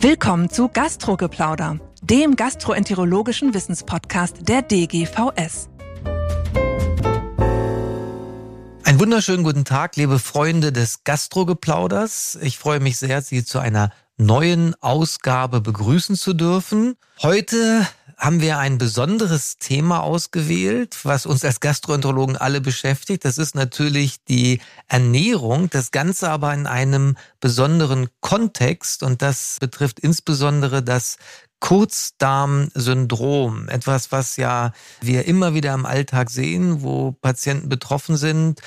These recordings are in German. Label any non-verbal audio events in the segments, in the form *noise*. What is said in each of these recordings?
Willkommen zu Gastrogeplauder, dem gastroenterologischen Wissenspodcast der DGVS. Einen wunderschönen guten Tag, liebe Freunde des Gastrogeplauders. Ich freue mich sehr, Sie zu einer neuen Ausgabe begrüßen zu dürfen. Heute haben wir ein besonderes Thema ausgewählt, was uns als Gastroenterologen alle beschäftigt. Das ist natürlich die Ernährung, das Ganze aber in einem besonderen Kontext und das betrifft insbesondere das Kurzdarmsyndrom, etwas, was ja wir immer wieder im Alltag sehen, wo Patienten betroffen sind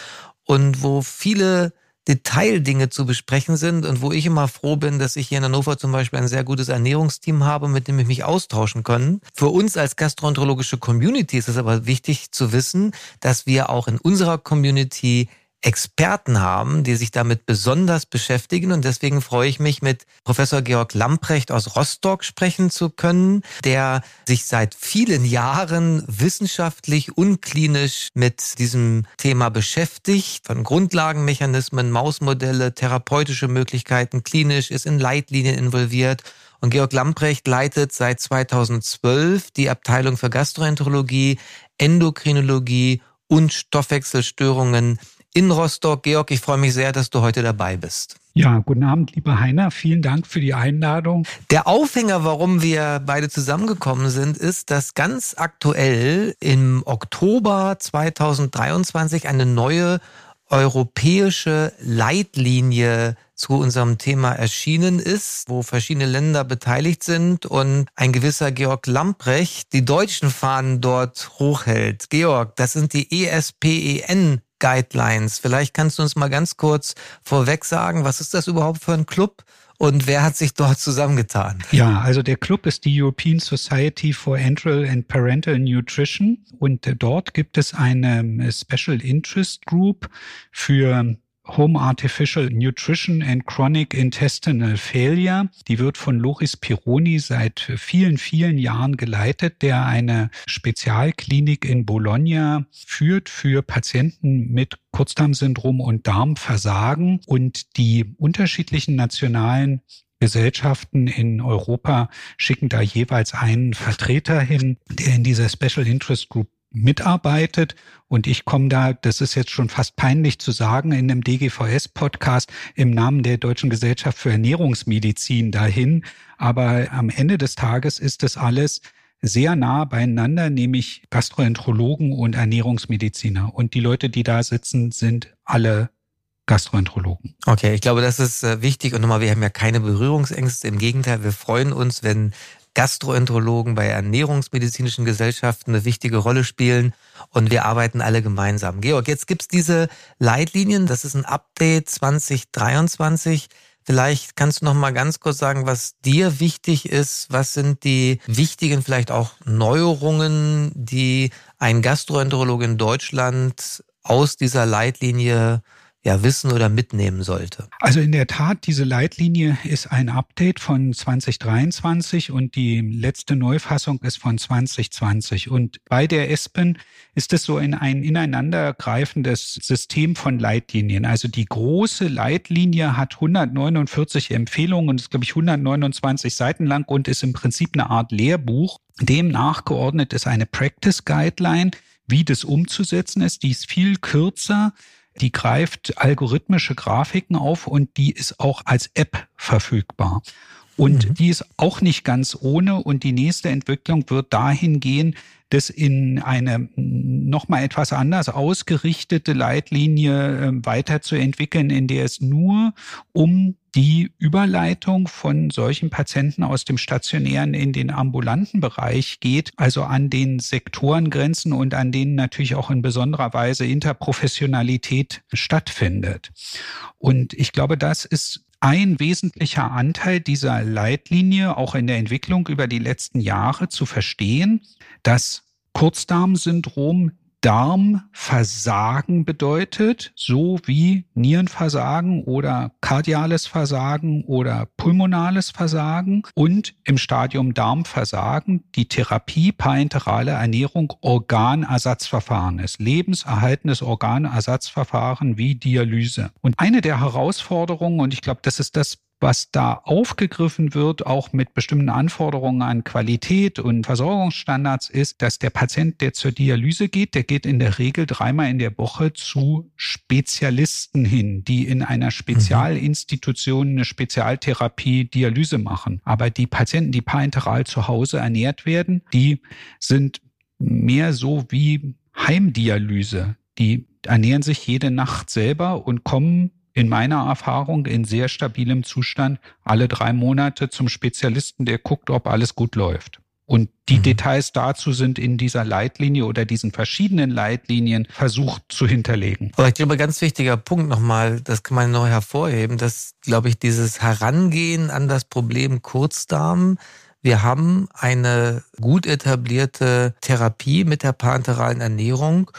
und wo viele Detaildinge zu besprechen sind und wo ich immer froh bin, dass ich hier in Hannover zum Beispiel ein sehr gutes Ernährungsteam habe, mit dem ich mich austauschen kann. Für uns als gastroenterologische Community ist es aber wichtig zu wissen, dass wir auch in unserer Community Experten haben, die sich damit besonders beschäftigen. Und deswegen freue ich mich, mit Professor Georg Lamprecht aus Rostock sprechen zu können, der sich seit vielen Jahren wissenschaftlich und klinisch mit diesem Thema beschäftigt. Von Grundlagenmechanismen, Mausmodelle, therapeutische Möglichkeiten, klinisch, ist in Leitlinien involviert. Und Georg Lamprecht leitet seit 2012 die Abteilung für Gastroenterologie, Endokrinologie und Stoffwechselstörungen in Rostock. Georg, ich freue mich sehr, dass du heute dabei bist. Ja, guten Abend, lieber Heiner. Vielen Dank für die Einladung. Der Aufhänger, warum wir beide zusammengekommen sind, ist, dass ganz aktuell im Oktober 2023 eine neue europäische Leitlinie zu unserem Thema erschienen ist, wo verschiedene Länder beteiligt sind und ein gewisser Georg Lamprecht die deutschen Fahnen dort hochhält. Georg, das sind die ESPEN Guidelines. Vielleicht kannst du uns mal ganz kurz vorweg sagen, was ist das überhaupt für ein Club? Und wer hat sich dort zusammengetan? Ja, also der Club ist die European Society for Enteral and Parental Nutrition und dort gibt es eine Special Interest Group für Home Artificial Nutrition and Chronic Intestinal Failure. Die wird von Loris Pironi seit vielen, vielen Jahren geleitet, der eine Spezialklinik in Bologna führt für Patienten mit Kurzdarmsyndrom und Darmversagen und die unterschiedlichen nationalen Gesellschaften in Europa schicken da jeweils einen Vertreter hin, der in dieser Special Interest Group mitarbeitet. Und ich komme da, das ist jetzt schon fast peinlich zu sagen, in einem DGVS-Podcast im Namen der Deutschen Gesellschaft für Ernährungsmedizin dahin. Aber am Ende des Tages ist das alles sehr nah beieinander, nämlich Gastroenterologen und Ernährungsmediziner. Und die Leute, die da sitzen, sind alle Gastroenterologen. Okay, ich glaube, das ist äh, wichtig. Und nochmal, wir haben ja keine Berührungsängste. Im Gegenteil, wir freuen uns, wenn Gastroenterologen bei ernährungsmedizinischen Gesellschaften eine wichtige Rolle spielen und wir arbeiten alle gemeinsam. Georg, jetzt gibt's diese Leitlinien, das ist ein Update 2023. Vielleicht kannst du noch mal ganz kurz sagen, was dir wichtig ist. Was sind die wichtigen vielleicht auch Neuerungen, die ein Gastroenterologe in Deutschland aus dieser Leitlinie ja wissen oder mitnehmen sollte? Also in der Tat, diese Leitlinie ist ein Update von 2023 und die letzte Neufassung ist von 2020. Und bei der ESPEN ist es so in ein ineinandergreifendes System von Leitlinien. Also die große Leitlinie hat 149 Empfehlungen und ist, glaube ich, 129 Seiten lang und ist im Prinzip eine Art Lehrbuch. Dem nachgeordnet ist eine Practice Guideline, wie das umzusetzen ist. Die ist viel kürzer die greift algorithmische Grafiken auf und die ist auch als App verfügbar. Und mhm. die ist auch nicht ganz ohne. Und die nächste Entwicklung wird dahin gehen, das in eine nochmal etwas anders ausgerichtete Leitlinie äh, weiterzuentwickeln, in der es nur um die Überleitung von solchen Patienten aus dem stationären in den ambulanten Bereich geht, also an den Sektorengrenzen und an denen natürlich auch in besonderer Weise Interprofessionalität stattfindet. Und ich glaube, das ist ein wesentlicher Anteil dieser Leitlinie, auch in der Entwicklung über die letzten Jahre zu verstehen, dass Kurzdarmsyndrom Darmversagen bedeutet, so wie Nierenversagen oder kardiales Versagen oder pulmonales Versagen und im Stadium Darmversagen die Therapie parenterale Ernährung Organersatzverfahren ist, lebenserhaltendes Organersatzverfahren wie Dialyse. Und eine der Herausforderungen, und ich glaube, das ist das was da aufgegriffen wird, auch mit bestimmten Anforderungen an Qualität und Versorgungsstandards, ist, dass der Patient, der zur Dialyse geht, der geht in der Regel dreimal in der Woche zu Spezialisten hin, die in einer mhm. Spezialinstitution eine Spezialtherapie Dialyse machen. Aber die Patienten, die parenteral zu Hause ernährt werden, die sind mehr so wie Heimdialyse. Die ernähren sich jede Nacht selber und kommen in meiner Erfahrung in sehr stabilem Zustand alle drei Monate zum Spezialisten, der guckt, ob alles gut läuft. Und die mhm. Details dazu sind in dieser Leitlinie oder diesen verschiedenen Leitlinien versucht zu hinterlegen. Aber ich glaube, ganz wichtiger Punkt nochmal, das kann man noch hervorheben, dass, glaube ich, dieses Herangehen an das Problem Kurzdarm wir haben eine gut etablierte Therapie mit der parenteralen Ernährung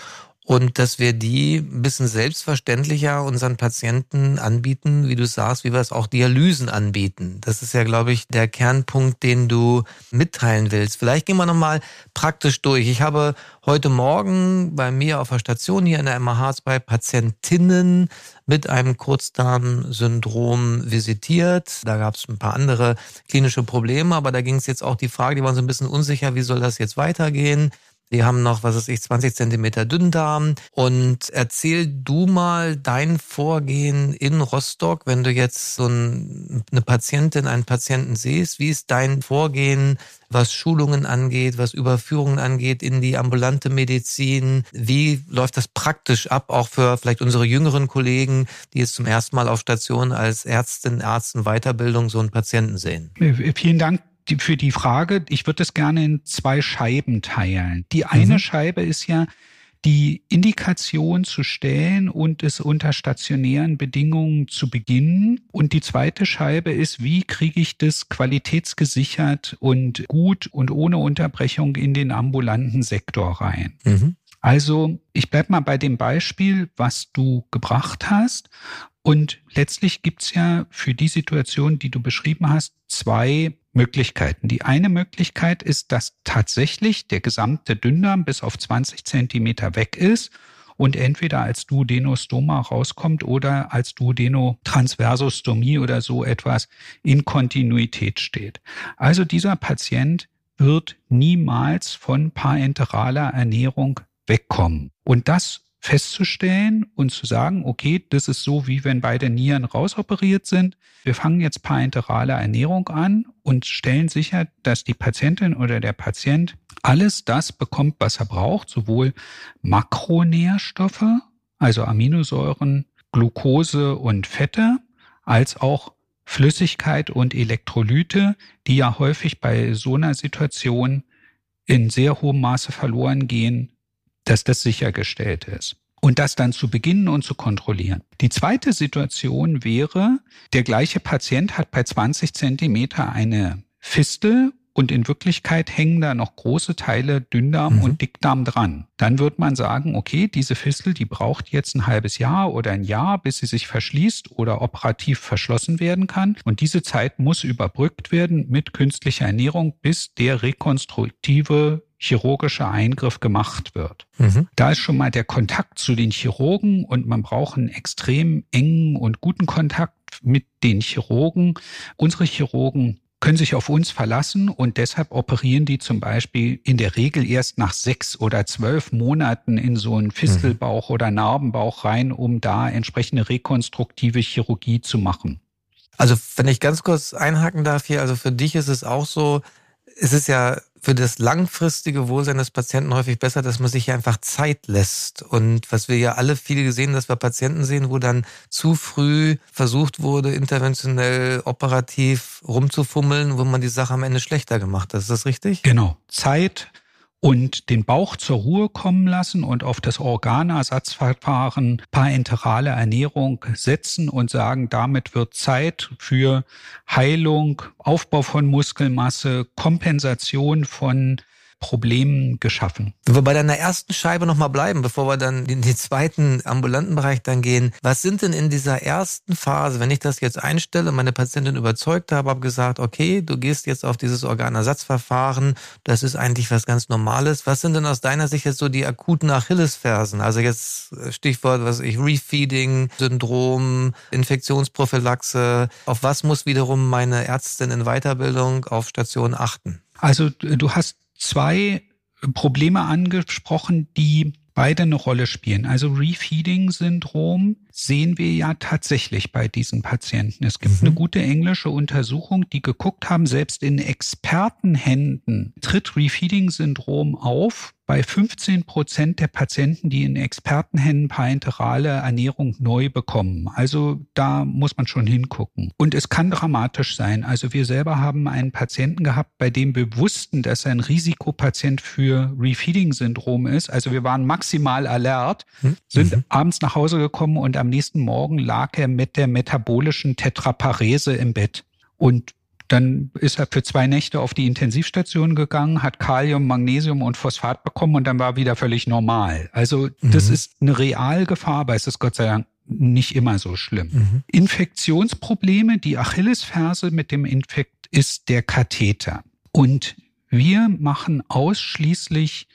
und dass wir die ein bisschen selbstverständlicher unseren Patienten anbieten, wie du sagst, wie wir es auch Dialysen anbieten. Das ist ja, glaube ich, der Kernpunkt, den du mitteilen willst. Vielleicht gehen wir nochmal praktisch durch. Ich habe heute Morgen bei mir auf der Station hier in der MH zwei Patientinnen mit einem Kurzdarmsyndrom visitiert. Da gab es ein paar andere klinische Probleme, aber da ging es jetzt auch die Frage, die waren so ein bisschen unsicher, wie soll das jetzt weitergehen? Die haben noch, was weiß ich, 20 Zentimeter Dünndarm. Und erzähl du mal dein Vorgehen in Rostock, wenn du jetzt so eine Patientin, einen Patienten siehst. Wie ist dein Vorgehen, was Schulungen angeht, was Überführungen angeht in die ambulante Medizin? Wie läuft das praktisch ab, auch für vielleicht unsere jüngeren Kollegen, die jetzt zum ersten Mal auf Station als Ärztin, Ärzten Weiterbildung so einen Patienten sehen? Vielen Dank die, für die Frage, ich würde es gerne in zwei Scheiben teilen. Die eine mhm. Scheibe ist ja, die Indikation zu stellen und es unter stationären Bedingungen zu beginnen. Und die zweite Scheibe ist, wie kriege ich das qualitätsgesichert und gut und ohne Unterbrechung in den ambulanten Sektor rein. Mhm. Also ich bleib mal bei dem Beispiel, was du gebracht hast. Und letztlich gibt's ja für die Situation, die du beschrieben hast, zwei Möglichkeiten. Die eine Möglichkeit ist, dass tatsächlich der gesamte Dünndarm bis auf 20 Zentimeter weg ist und entweder als Duodenostoma rauskommt oder als Duodenotransversostomie oder so etwas in Kontinuität steht. Also dieser Patient wird niemals von parenteraler Ernährung wegkommen. Und das festzustellen und zu sagen, okay, das ist so, wie wenn beide Nieren rausoperiert sind. Wir fangen jetzt parenterale Ernährung an und stellen sicher, dass die Patientin oder der Patient alles das bekommt, was er braucht, sowohl Makronährstoffe, also Aminosäuren, Glucose und Fette, als auch Flüssigkeit und Elektrolyte, die ja häufig bei so einer Situation in sehr hohem Maße verloren gehen dass das sichergestellt ist. Und das dann zu beginnen und zu kontrollieren. Die zweite Situation wäre, der gleiche Patient hat bei 20 Zentimeter eine Fistel und in Wirklichkeit hängen da noch große Teile Dünndarm mhm. und Dickdarm dran. Dann wird man sagen, okay, diese Fistel, die braucht jetzt ein halbes Jahr oder ein Jahr, bis sie sich verschließt oder operativ verschlossen werden kann. Und diese Zeit muss überbrückt werden mit künstlicher Ernährung, bis der rekonstruktive chirurgische Eingriff gemacht wird. Mhm. Da ist schon mal der Kontakt zu den Chirurgen und man braucht einen extrem engen und guten Kontakt mit den Chirurgen. Unsere Chirurgen können sich auf uns verlassen und deshalb operieren die zum Beispiel in der Regel erst nach sechs oder zwölf Monaten in so einen Fistelbauch mhm. oder Narbenbauch rein, um da entsprechende rekonstruktive Chirurgie zu machen. Also wenn ich ganz kurz einhaken darf hier, also für dich ist es auch so, es ist ja für das langfristige Wohlsein des Patienten häufig besser, dass man sich einfach Zeit lässt. Und was wir ja alle viel gesehen, dass wir Patienten sehen, wo dann zu früh versucht wurde, interventionell operativ rumzufummeln, wo man die Sache am Ende schlechter gemacht hat. Ist das richtig? Genau. Zeit und den Bauch zur Ruhe kommen lassen und auf das Organersatzverfahren parenterale Ernährung setzen und sagen, damit wird Zeit für Heilung, Aufbau von Muskelmasse, Kompensation von Problem geschaffen. Wenn wir bei deiner ersten Scheibe nochmal bleiben, bevor wir dann in den zweiten ambulanten Bereich dann gehen, was sind denn in dieser ersten Phase, wenn ich das jetzt einstelle, meine Patientin überzeugt habe, habe gesagt, okay, du gehst jetzt auf dieses Organersatzverfahren, das ist eigentlich was ganz Normales. Was sind denn aus deiner Sicht jetzt so die akuten Achillesfersen? Also jetzt Stichwort, was ich, Refeeding, Syndrom, Infektionsprophylaxe. Auf was muss wiederum meine Ärztin in Weiterbildung auf Station achten? Also du hast zwei Probleme angesprochen, die beide eine Rolle spielen. Also Refeeding-Syndrom sehen wir ja tatsächlich bei diesen Patienten. Es gibt mhm. eine gute englische Untersuchung, die geguckt haben, selbst in Expertenhänden tritt Refeeding-Syndrom auf bei 15 Prozent der Patienten, die in Expertenhänden parenterale Ernährung neu bekommen. Also da muss man schon hingucken. Und es kann dramatisch sein. Also wir selber haben einen Patienten gehabt, bei dem wir wussten, dass er ein Risikopatient für Refeeding-Syndrom ist. Also wir waren maximal alert, hm? sind mhm. abends nach Hause gekommen und am nächsten Morgen lag er mit der metabolischen Tetraparese im Bett. Und dann ist er für zwei Nächte auf die Intensivstation gegangen, hat Kalium, Magnesium und Phosphat bekommen und dann war wieder völlig normal. Also das mhm. ist eine Realgefahr, aber es ist Gott sei Dank nicht immer so schlimm. Mhm. Infektionsprobleme, die Achillesferse mit dem Infekt ist der Katheter. Und wir machen ausschließlich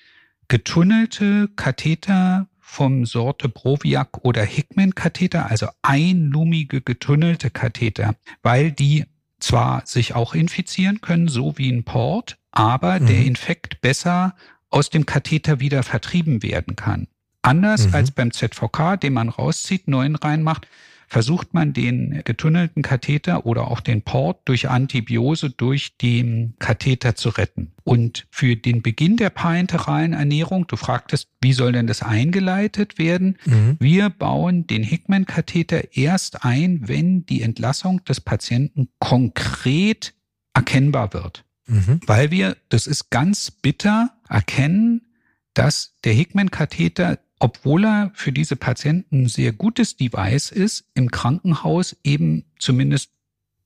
getunnelte Katheter vom Sorte Broviac oder Hickman Katheter, also einlumige getunnelte Katheter, weil die zwar sich auch infizieren können, so wie ein Port, aber mhm. der Infekt besser aus dem Katheter wieder vertrieben werden kann. Anders mhm. als beim ZVK, den man rauszieht, neuen reinmacht, versucht man den getunnelten Katheter oder auch den Port durch Antibiose durch den Katheter zu retten. Und für den Beginn der parenteralen Ernährung, du fragtest, wie soll denn das eingeleitet werden? Mhm. Wir bauen den Hickman-Katheter erst ein, wenn die Entlassung des Patienten konkret erkennbar wird. Mhm. Weil wir, das ist ganz bitter, erkennen, dass der Hickman-Katheter obwohl er für diese Patienten ein sehr gutes Device ist, im Krankenhaus eben zumindest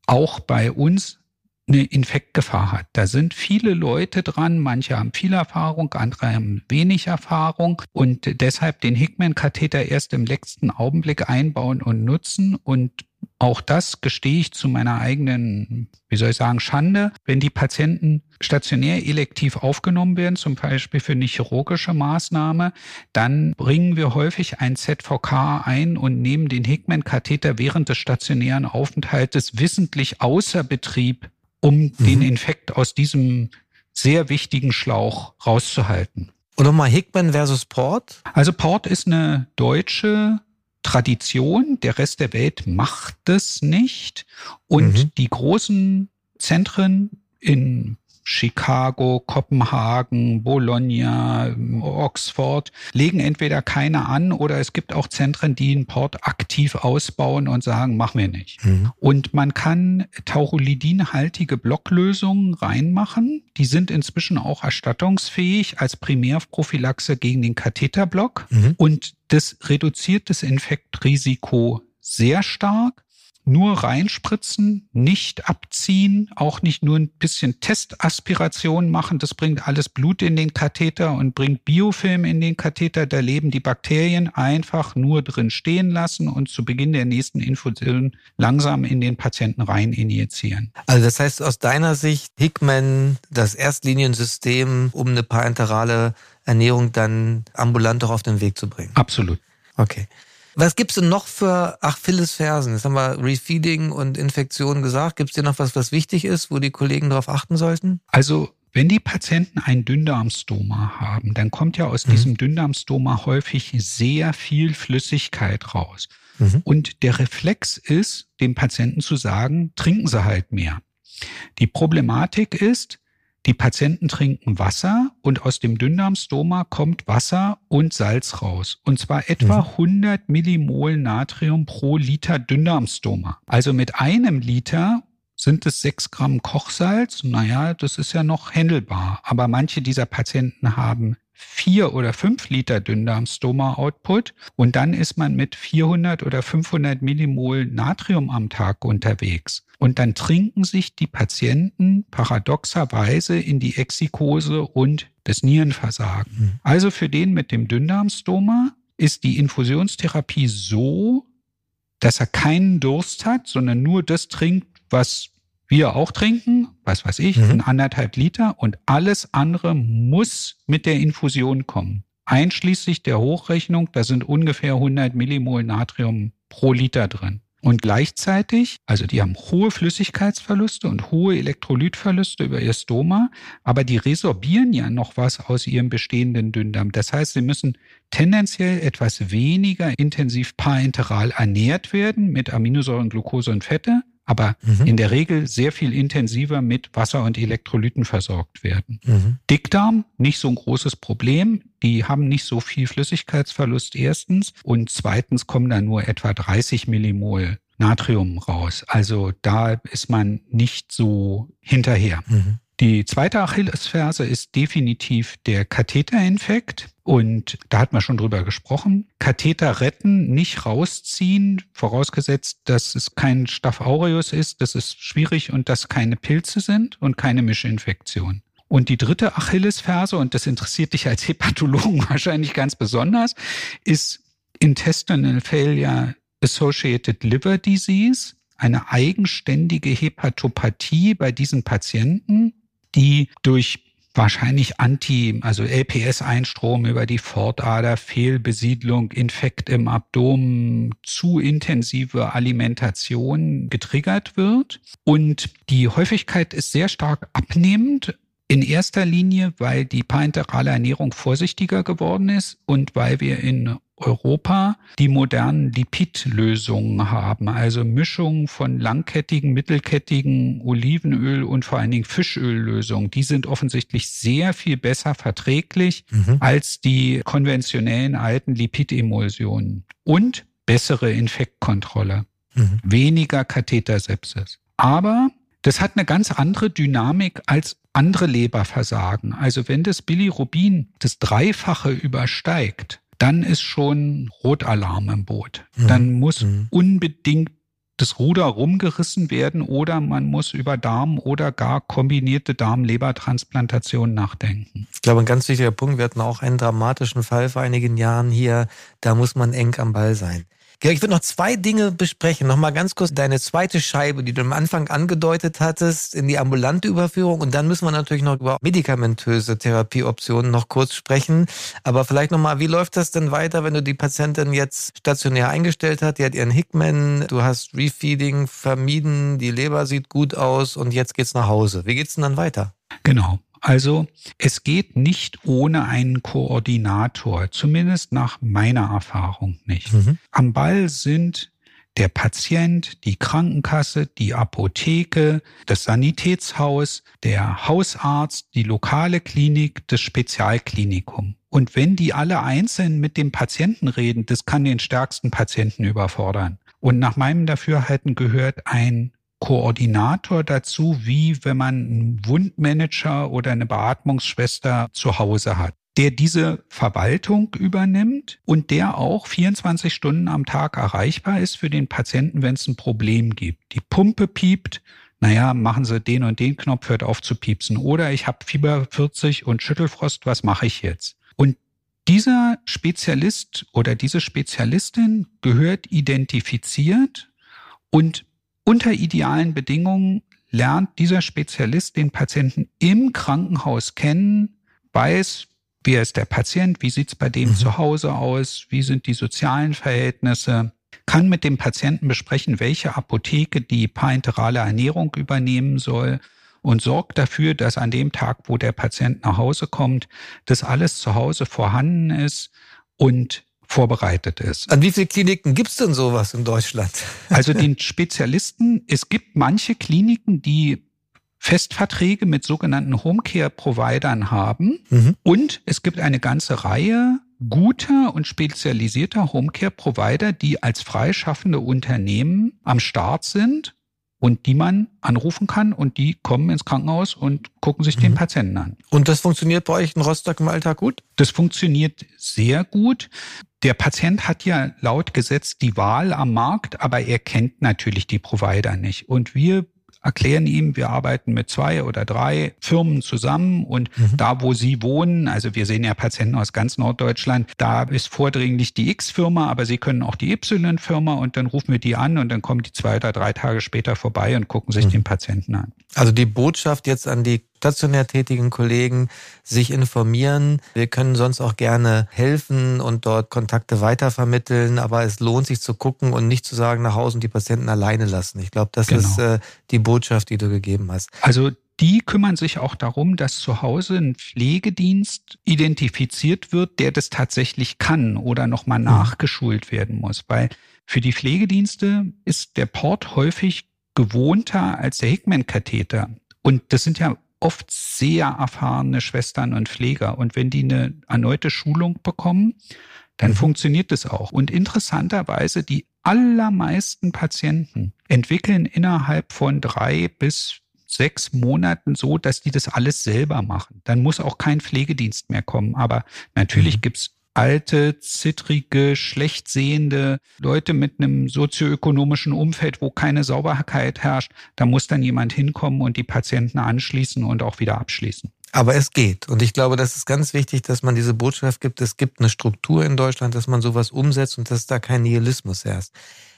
auch bei uns eine Infektgefahr hat. Da sind viele Leute dran, manche haben viel Erfahrung, andere haben wenig Erfahrung und deshalb den Hickman-Katheter erst im letzten Augenblick einbauen und nutzen und auch das gestehe ich zu meiner eigenen, wie soll ich sagen, Schande. Wenn die Patienten stationär elektiv aufgenommen werden, zum Beispiel für eine chirurgische Maßnahme, dann bringen wir häufig ein ZVK ein und nehmen den Hickman-Katheter während des stationären Aufenthaltes wissentlich außer Betrieb, um mhm. den Infekt aus diesem sehr wichtigen Schlauch rauszuhalten. Und nochmal Hickman versus Port? Also Port ist eine deutsche Tradition, der Rest der Welt macht es nicht. Und mhm. die großen Zentren in Chicago, Kopenhagen, Bologna, Oxford legen entweder keine an oder es gibt auch Zentren, die einen Port aktiv ausbauen und sagen, machen wir nicht. Mhm. Und man kann taurolidinhaltige Blocklösungen reinmachen. Die sind inzwischen auch erstattungsfähig als Primärprophylaxe gegen den Katheterblock. Mhm. Und das reduziert das Infektrisiko sehr stark nur reinspritzen, nicht abziehen, auch nicht nur ein bisschen Testaspiration machen. Das bringt alles Blut in den Katheter und bringt Biofilm in den Katheter. Da leben die Bakterien einfach nur drin stehen lassen und zu Beginn der nächsten Infusion langsam in den Patienten rein injizieren. Also das heißt aus deiner Sicht Hickman das Erstliniensystem, um eine parenterale Ernährung dann ambulant auch auf den Weg zu bringen. Absolut. Okay. Was gibt's denn noch für Achillesfersen? Jetzt haben wir Refeeding und Infektionen gesagt. Gibt's dir noch was, was wichtig ist, wo die Kollegen darauf achten sollten? Also wenn die Patienten ein Dünndarmstoma haben, dann kommt ja aus mhm. diesem Dünndarmstoma häufig sehr viel Flüssigkeit raus. Mhm. Und der Reflex ist, dem Patienten zu sagen, trinken Sie halt mehr. Die Problematik ist, die Patienten trinken Wasser und aus dem Dünndarmstoma kommt Wasser und Salz raus. Und zwar etwa 100 mhm. Millimol Natrium pro Liter Dünndarmstoma. Also mit einem Liter sind es sechs Gramm Kochsalz. Naja, das ist ja noch händelbar. Aber manche dieser Patienten haben vier oder fünf Liter Dünndarmstoma-Output und dann ist man mit 400 oder 500 Millimol Natrium am Tag unterwegs. Und dann trinken sich die Patienten paradoxerweise in die Exikose und das Nierenversagen. Mhm. Also für den mit dem Dünndarmstoma ist die Infusionstherapie so, dass er keinen Durst hat, sondern nur das trinkt, was wir auch trinken, was weiß ich, mhm. anderthalb Liter und alles andere muss mit der Infusion kommen. Einschließlich der Hochrechnung, da sind ungefähr 100 Millimol Natrium pro Liter drin. Und gleichzeitig, also die haben hohe Flüssigkeitsverluste und hohe Elektrolytverluste über ihr Stoma, aber die resorbieren ja noch was aus ihrem bestehenden Dünndarm. Das heißt, sie müssen tendenziell etwas weniger intensiv parenteral ernährt werden mit Aminosäuren, Glucose und Fette aber mhm. in der Regel sehr viel intensiver mit Wasser und Elektrolyten versorgt werden. Mhm. Dickdarm, nicht so ein großes Problem. Die haben nicht so viel Flüssigkeitsverlust erstens und zweitens kommen da nur etwa 30 Millimol Natrium raus. Also da ist man nicht so hinterher. Mhm. Die zweite Achillesferse ist definitiv der Katheterinfekt. Und da hat man schon drüber gesprochen. Katheter retten, nicht rausziehen, vorausgesetzt, dass es kein Staph aureus ist, das ist schwierig und dass keine Pilze sind und keine Mischinfektion. Und die dritte Achillesferse, und das interessiert dich als Hepatologen *laughs* wahrscheinlich ganz besonders, ist Intestinal Failure Associated Liver Disease, eine eigenständige Hepatopathie bei diesen Patienten, die durch wahrscheinlich Anti, also LPS-Einstrom über die Fortader, Fehlbesiedlung, Infekt im Abdomen, zu intensive Alimentation getriggert wird. Und die Häufigkeit ist sehr stark abnehmend. In erster Linie, weil die parenterale Ernährung vorsichtiger geworden ist und weil wir in Europa die modernen Lipidlösungen haben, also Mischungen von langkettigen, mittelkettigen Olivenöl und vor allen Dingen Fischöllösungen. Die sind offensichtlich sehr viel besser verträglich mhm. als die konventionellen alten Lipidemulsionen und bessere Infektkontrolle, mhm. weniger Kathetersepsis. Aber das hat eine ganz andere Dynamik als andere Leberversagen. Also wenn das Bilirubin das Dreifache übersteigt, dann ist schon Rotalarm im Boot. Mhm. Dann muss mhm. unbedingt das Ruder rumgerissen werden oder man muss über Darm oder gar kombinierte Darm-Lebertransplantation nachdenken. Ich glaube, ein ganz wichtiger Punkt, wir hatten auch einen dramatischen Fall vor einigen Jahren hier, da muss man eng am Ball sein. Georg, ich würde noch zwei Dinge besprechen. Nochmal ganz kurz deine zweite Scheibe, die du am Anfang angedeutet hattest, in die ambulante Überführung. Und dann müssen wir natürlich noch über medikamentöse Therapieoptionen noch kurz sprechen. Aber vielleicht nochmal, wie läuft das denn weiter, wenn du die Patientin jetzt stationär eingestellt hast? Die hat ihren Hickman, du hast Refeeding vermieden, die Leber sieht gut aus und jetzt geht's nach Hause. Wie geht's denn dann weiter? Genau. Also es geht nicht ohne einen Koordinator, zumindest nach meiner Erfahrung nicht. Mhm. Am Ball sind der Patient, die Krankenkasse, die Apotheke, das Sanitätshaus, der Hausarzt, die lokale Klinik, das Spezialklinikum. Und wenn die alle einzeln mit dem Patienten reden, das kann den stärksten Patienten überfordern. Und nach meinem Dafürhalten gehört ein Koordinator dazu, wie wenn man einen Wundmanager oder eine Beatmungsschwester zu Hause hat der diese Verwaltung übernimmt und der auch 24 Stunden am Tag erreichbar ist für den Patienten, wenn es ein Problem gibt. Die Pumpe piept, naja, machen Sie den und den Knopf, hört auf zu piepsen. Oder ich habe Fieber 40 und Schüttelfrost, was mache ich jetzt? Und dieser Spezialist oder diese Spezialistin gehört identifiziert und unter idealen Bedingungen lernt dieser Spezialist den Patienten im Krankenhaus kennen, weiß, wer ist der Patient, wie sieht's bei dem mhm. zu Hause aus, wie sind die sozialen Verhältnisse, kann mit dem Patienten besprechen, welche Apotheke die parenterale Ernährung übernehmen soll und sorgt dafür, dass an dem Tag, wo der Patient nach Hause kommt, das alles zu Hause vorhanden ist und vorbereitet ist. An wie viele Kliniken gibt es denn sowas in Deutschland? Also den *laughs* Spezialisten, es gibt manche Kliniken, die Festverträge mit sogenannten Homecare-Providern haben. Mhm. Und es gibt eine ganze Reihe guter und spezialisierter Homecare-Provider, die als freischaffende Unternehmen am Start sind und die man anrufen kann und die kommen ins Krankenhaus und gucken sich mhm. den Patienten an. Und das funktioniert bei euch in Rostock im Alltag gut? Das funktioniert sehr gut. Der Patient hat ja laut Gesetz die Wahl am Markt, aber er kennt natürlich die Provider nicht. Und wir erklären ihm, wir arbeiten mit zwei oder drei Firmen zusammen und mhm. da, wo sie wohnen, also wir sehen ja Patienten aus ganz Norddeutschland, da ist vordringlich die X-Firma, aber sie können auch die Y-Firma und dann rufen wir die an und dann kommen die zwei oder drei Tage später vorbei und gucken sich mhm. den Patienten an. Also die Botschaft jetzt an die stationär tätigen Kollegen sich informieren. Wir können sonst auch gerne helfen und dort Kontakte weitervermitteln, aber es lohnt sich zu gucken und nicht zu sagen, nach Hause und die Patienten alleine lassen. Ich glaube, das genau. ist äh, die Botschaft, die du gegeben hast. Also die kümmern sich auch darum, dass zu Hause ein Pflegedienst identifiziert wird, der das tatsächlich kann oder nochmal mhm. nachgeschult werden muss. Weil für die Pflegedienste ist der Port häufig gewohnter als der Hickman-Katheter. Und das sind ja oft sehr erfahrene Schwestern und Pfleger. Und wenn die eine erneute Schulung bekommen, dann mhm. funktioniert das auch. Und interessanterweise, die allermeisten Patienten entwickeln innerhalb von drei bis sechs Monaten so, dass die das alles selber machen. Dann muss auch kein Pflegedienst mehr kommen. Aber natürlich mhm. gibt's alte, zittrige, schlecht sehende Leute mit einem sozioökonomischen Umfeld, wo keine Sauberkeit herrscht, da muss dann jemand hinkommen und die Patienten anschließen und auch wieder abschließen. Aber es geht. Und ich glaube, das ist ganz wichtig, dass man diese Botschaft gibt. Es gibt eine Struktur in Deutschland, dass man sowas umsetzt und dass da kein Nihilismus herrscht.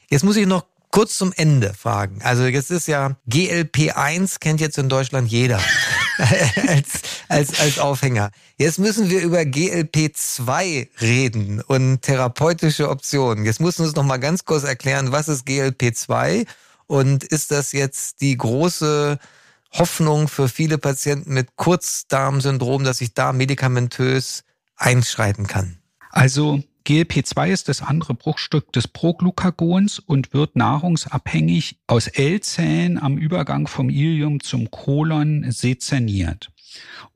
Jetzt muss ich noch kurz zum Ende fragen. Also jetzt ist ja GLP1 kennt jetzt in Deutschland jeder *laughs* als, als, als Aufhänger. Jetzt müssen wir über GLP2 reden und therapeutische Optionen. Jetzt musst du uns noch mal ganz kurz erklären, was ist GLP2 und ist das jetzt die große Hoffnung für viele Patienten mit Kurzdarmsyndrom, dass ich da medikamentös einschreiten kann? Also GLP2 ist das andere Bruchstück des Proglukagons und wird nahrungsabhängig aus L-Zellen am Übergang vom Ilium zum Kolon sezerniert.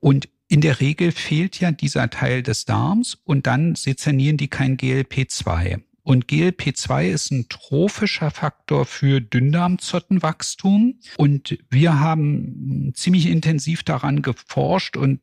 Und in der Regel fehlt ja dieser Teil des Darms und dann sezernieren die kein GLP2. Und GLP2 ist ein trophischer Faktor für Dünndarmzottenwachstum. Und wir haben ziemlich intensiv daran geforscht und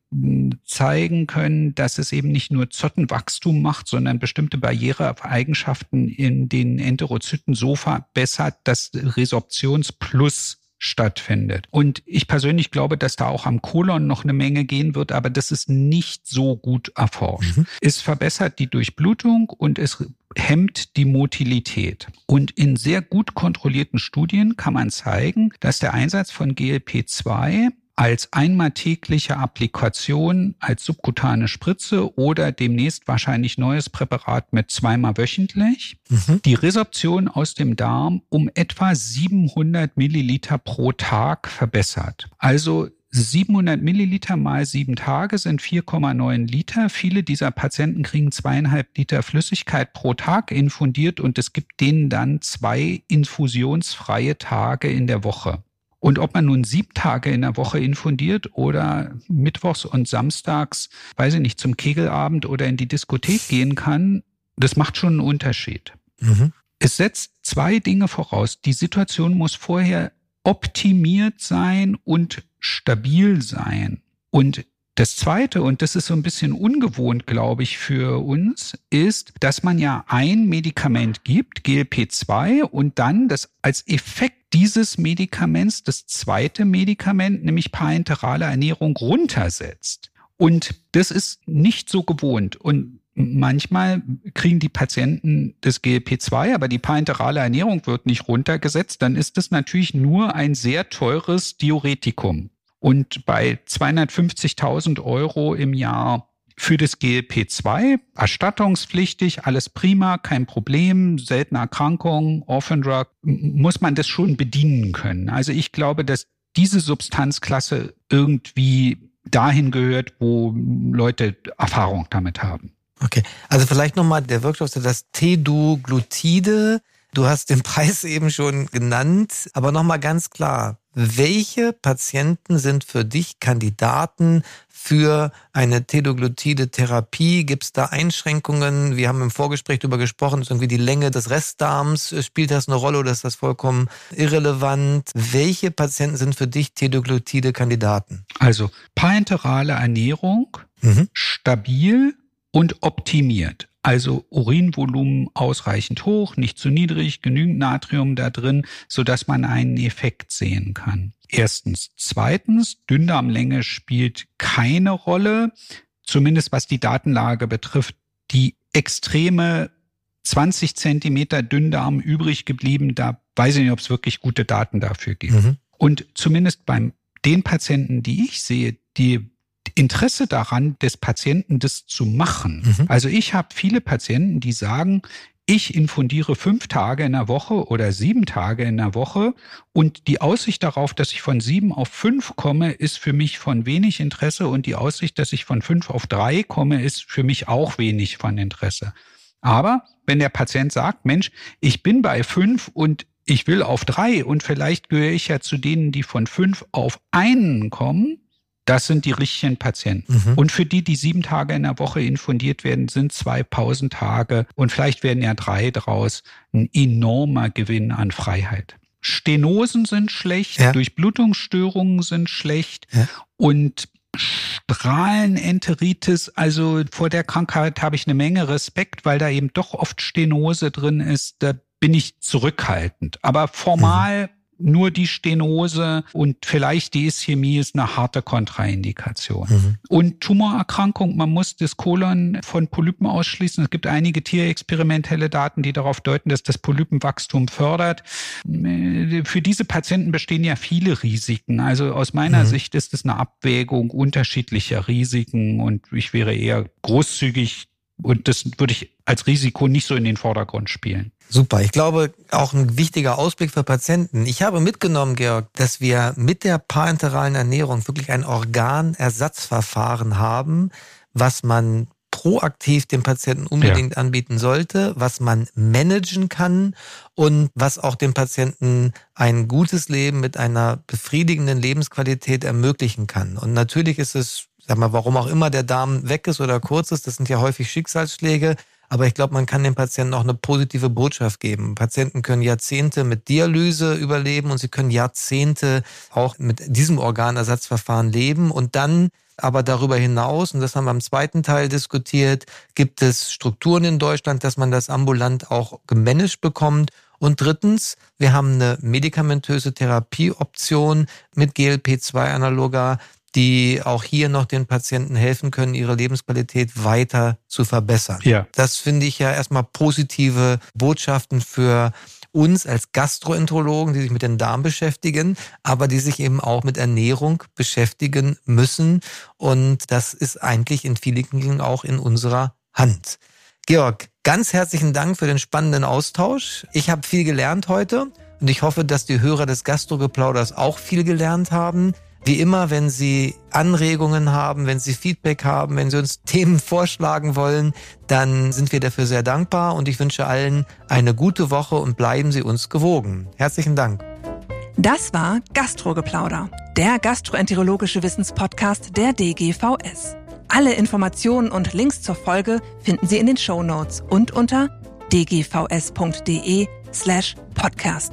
zeigen können, dass es eben nicht nur Zottenwachstum macht, sondern bestimmte Barriereeigenschaften in den Enterozyten so verbessert, dass Resorptionsplus stattfindet. Und ich persönlich glaube, dass da auch am Kolon noch eine Menge gehen wird, aber das ist nicht so gut erforscht. Mhm. Es verbessert die Durchblutung und es hemmt die Motilität. Und in sehr gut kontrollierten Studien kann man zeigen, dass der Einsatz von GLP-2 als einmal tägliche Applikation, als subkutane Spritze oder demnächst wahrscheinlich neues Präparat mit zweimal wöchentlich mhm. die Resorption aus dem Darm um etwa 700 Milliliter pro Tag verbessert. Also 700 Milliliter mal sieben Tage sind 4,9 Liter. Viele dieser Patienten kriegen zweieinhalb Liter Flüssigkeit pro Tag infundiert und es gibt denen dann zwei infusionsfreie Tage in der Woche. Und ob man nun sieben Tage in der Woche infundiert oder mittwochs und samstags, weiß ich nicht, zum Kegelabend oder in die Diskothek gehen kann, das macht schon einen Unterschied. Mhm. Es setzt zwei Dinge voraus. Die Situation muss vorher optimiert sein und stabil sein. Und das Zweite, und das ist so ein bisschen ungewohnt, glaube ich, für uns, ist, dass man ja ein Medikament gibt, GLP-2, und dann das als Effekt dieses Medikaments das zweite Medikament, nämlich parenterale Ernährung, runtersetzt. Und das ist nicht so gewohnt. Und manchmal kriegen die Patienten das GLP-2, aber die parenterale Ernährung wird nicht runtergesetzt. Dann ist das natürlich nur ein sehr teures Diuretikum. Und bei 250.000 Euro im Jahr für das GLP-2, erstattungspflichtig, alles prima, kein Problem, seltene Erkrankung, Orphan Drug, muss man das schon bedienen können. Also ich glaube, dass diese Substanzklasse irgendwie dahin gehört, wo Leute Erfahrung damit haben. Okay, also vielleicht nochmal der Wirkstoff, das Teduglutide. Du hast den *laughs* Preis eben schon genannt, aber nochmal ganz klar, welche Patienten sind für dich Kandidaten für eine teloglutide Therapie? Gibt es da Einschränkungen? Wir haben im Vorgespräch darüber gesprochen, ist irgendwie die Länge des Restdarms. Spielt das eine Rolle oder ist das vollkommen irrelevant? Welche Patienten sind für dich teloglutide Kandidaten? Also parenterale Ernährung, mhm. stabil und optimiert. Also Urinvolumen ausreichend hoch, nicht zu niedrig, genügend Natrium da drin, so dass man einen Effekt sehen kann. Erstens. Zweitens, Dünndarmlänge spielt keine Rolle, zumindest was die Datenlage betrifft. Die extreme 20 Zentimeter Dünndarm übrig geblieben, da weiß ich nicht, ob es wirklich gute Daten dafür gibt. Mhm. Und zumindest beim den Patienten, die ich sehe, die Interesse daran, des Patienten das zu machen. Mhm. Also ich habe viele Patienten, die sagen, ich infundiere fünf Tage in der Woche oder sieben Tage in der Woche und die Aussicht darauf, dass ich von sieben auf fünf komme, ist für mich von wenig Interesse und die Aussicht, dass ich von fünf auf drei komme, ist für mich auch wenig von Interesse. Aber wenn der Patient sagt, Mensch, ich bin bei fünf und ich will auf drei und vielleicht gehöre ich ja zu denen, die von fünf auf einen kommen, das sind die richtigen Patienten. Mhm. Und für die, die sieben Tage in der Woche infundiert werden, sind zwei Pausentage und vielleicht werden ja drei draus ein enormer Gewinn an Freiheit. Stenosen sind schlecht, ja. Durchblutungsstörungen sind schlecht ja. und Strahlenenteritis, also vor der Krankheit habe ich eine Menge Respekt, weil da eben doch oft Stenose drin ist. Da bin ich zurückhaltend. Aber formal mhm nur die Stenose und vielleicht die Ischämie ist eine harte Kontraindikation. Mhm. Und Tumorerkrankung, man muss das Kolon von Polypen ausschließen. Es gibt einige tierexperimentelle Daten, die darauf deuten, dass das Polypenwachstum fördert. Für diese Patienten bestehen ja viele Risiken. Also aus meiner mhm. Sicht ist es eine Abwägung unterschiedlicher Risiken und ich wäre eher großzügig und das würde ich als Risiko nicht so in den Vordergrund spielen. Super. Ich glaube, auch ein wichtiger Ausblick für Patienten. Ich habe mitgenommen, Georg, dass wir mit der parenteralen Ernährung wirklich ein Organersatzverfahren haben, was man proaktiv dem Patienten unbedingt ja. anbieten sollte, was man managen kann und was auch dem Patienten ein gutes Leben mit einer befriedigenden Lebensqualität ermöglichen kann. Und natürlich ist es, sag mal, warum auch immer der Darm weg ist oder kurz ist, das sind ja häufig Schicksalsschläge, aber ich glaube, man kann den Patienten auch eine positive Botschaft geben. Patienten können Jahrzehnte mit Dialyse überleben und sie können Jahrzehnte auch mit diesem Organersatzverfahren leben und dann aber darüber hinaus, und das haben wir im zweiten Teil diskutiert, gibt es Strukturen in Deutschland, dass man das ambulant auch gemanagt bekommt. Und drittens, wir haben eine medikamentöse Therapieoption mit GLP-2-Analoga, die auch hier noch den Patienten helfen können, ihre Lebensqualität weiter zu verbessern. Ja. Das finde ich ja erstmal positive Botschaften für uns als Gastroenterologen, die sich mit dem Darm beschäftigen, aber die sich eben auch mit Ernährung beschäftigen müssen. Und das ist eigentlich in vielen Dingen auch in unserer Hand. Georg, ganz herzlichen Dank für den spannenden Austausch. Ich habe viel gelernt heute und ich hoffe, dass die Hörer des Gastrogeplauders auch viel gelernt haben. Wie immer, wenn Sie Anregungen haben, wenn Sie Feedback haben, wenn Sie uns *laughs* Themen vorschlagen wollen, dann sind wir dafür sehr dankbar und ich wünsche allen eine gute Woche und bleiben Sie uns gewogen. Herzlichen Dank. Das war Gastrogeplauder, der gastroenterologische Wissenspodcast der DGVS. Alle Informationen und Links zur Folge finden Sie in den Show Notes und unter dgvs.de slash podcast.